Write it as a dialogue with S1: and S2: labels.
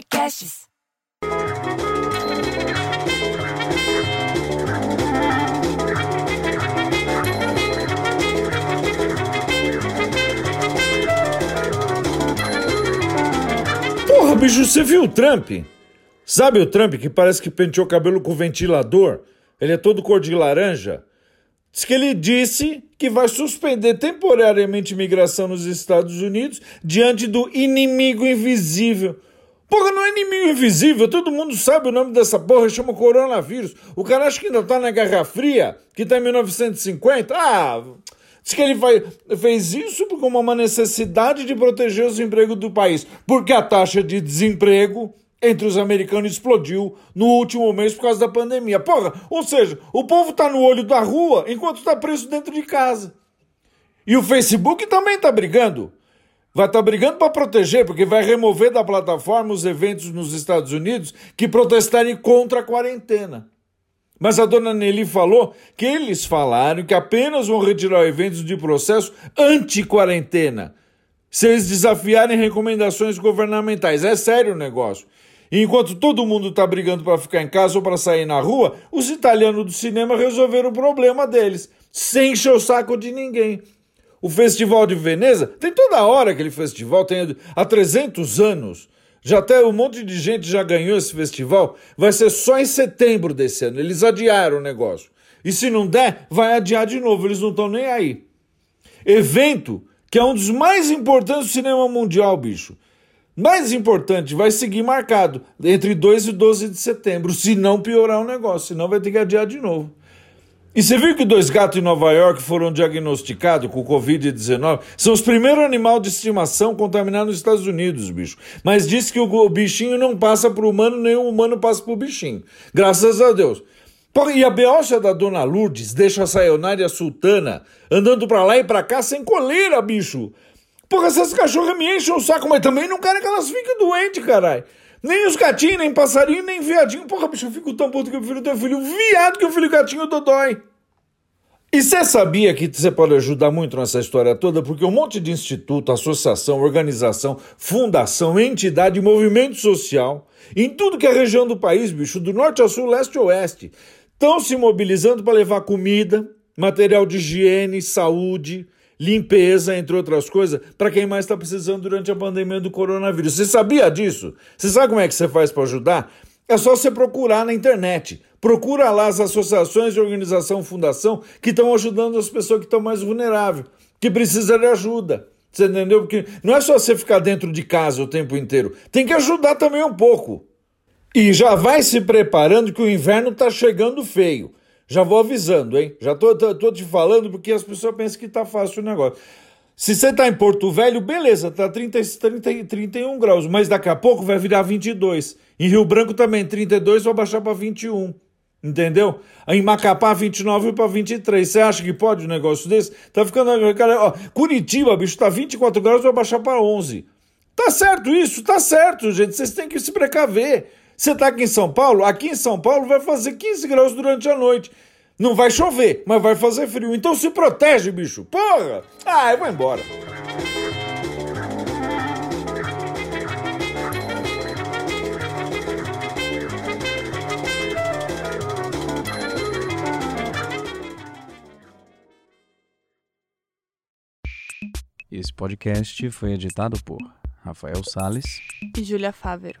S1: Podcasts.
S2: Porra, bicho, você viu o Trump? Sabe o Trump que parece que penteou o cabelo com ventilador? Ele é todo cor de laranja. Diz que ele disse que vai suspender temporariamente imigração nos Estados Unidos diante do inimigo invisível. Porra, não é inimigo invisível, todo mundo sabe o nome dessa porra, chama coronavírus. O cara acha que ainda tá na Guerra Fria, que tá em 1950. Ah, diz que ele vai, fez isso como uma necessidade de proteger os empregos do país, porque a taxa de desemprego entre os americanos explodiu no último mês por causa da pandemia. Porra, ou seja, o povo tá no olho da rua enquanto tá preso dentro de casa. E o Facebook também tá brigando. Vai estar tá brigando para proteger, porque vai remover da plataforma os eventos nos Estados Unidos que protestarem contra a quarentena. Mas a dona Nelly falou que eles falaram que apenas vão retirar eventos de processo anti-quarentena, se eles desafiarem recomendações governamentais. É sério o negócio. E enquanto todo mundo está brigando para ficar em casa ou para sair na rua, os italianos do cinema resolveram o problema deles, sem encher o saco de ninguém. O Festival de Veneza tem toda hora aquele festival, tem há 300 anos. Já até um monte de gente já ganhou esse festival. Vai ser só em setembro desse ano. Eles adiaram o negócio. E se não der, vai adiar de novo. Eles não estão nem aí. Evento que é um dos mais importantes do cinema mundial, bicho. Mais importante, vai seguir marcado entre 2 e 12 de setembro, se não piorar o negócio, senão vai ter que adiar de novo. E você viu que dois gatos em Nova York foram diagnosticados com Covid-19? São os primeiros animais de estimação contaminados nos Estados Unidos, bicho. Mas diz que o bichinho não passa para o humano, nem o humano passa para o bichinho. Graças a Deus. E a beocha da Dona Lourdes deixa a Sayonara Sultana andando para lá e para cá sem coleira, bicho. Porra, essas cachorras me enchem o saco, mas também não querem que elas fiquem doentes, caralho. Nem os gatinhos, nem passarinho, nem viadinho. Porra, bicho, eu fico tão puto que eu prefiro ter filho viado que o filho gatinho dodói. E você sabia que você pode ajudar muito nessa história toda? Porque um monte de instituto, associação, organização, fundação, entidade, movimento social, em tudo que é região do país, bicho, do norte ao sul, leste a oeste, estão se mobilizando para levar comida, material de higiene, saúde, limpeza, entre outras coisas, para quem mais está precisando durante a pandemia do coronavírus. Você sabia disso? Você sabe como é que você faz para ajudar? É só você procurar na internet. Procura lá as associações de organização, fundação que estão ajudando as pessoas que estão mais vulneráveis, que precisam de ajuda. Você entendeu? Porque não é só você ficar dentro de casa o tempo inteiro. Tem que ajudar também um pouco. E já vai se preparando que o inverno está chegando feio. Já vou avisando, hein? Já tô, tô, tô, te falando porque as pessoas pensam que tá fácil o negócio. Se você tá em Porto Velho, beleza, tá 30, 30, 31 graus, mas daqui a pouco vai virar 22. Em Rio Branco também, 32 vai baixar para 21. Entendeu? Em Macapá, 29 para 23. Você acha que pode um negócio desse? Tá ficando. Cara, ó, Curitiba, bicho, tá 24 graus, vai baixar para 11. Tá certo isso? Tá certo, gente. Vocês têm que se precaver. Você está aqui em São Paulo? Aqui em São Paulo vai fazer 15 graus durante a noite. Não vai chover, mas vai fazer frio. Então se protege, bicho. Porra! Ah, eu vou embora.
S3: Esse podcast foi editado por Rafael Sales
S4: e Júlia Fávero.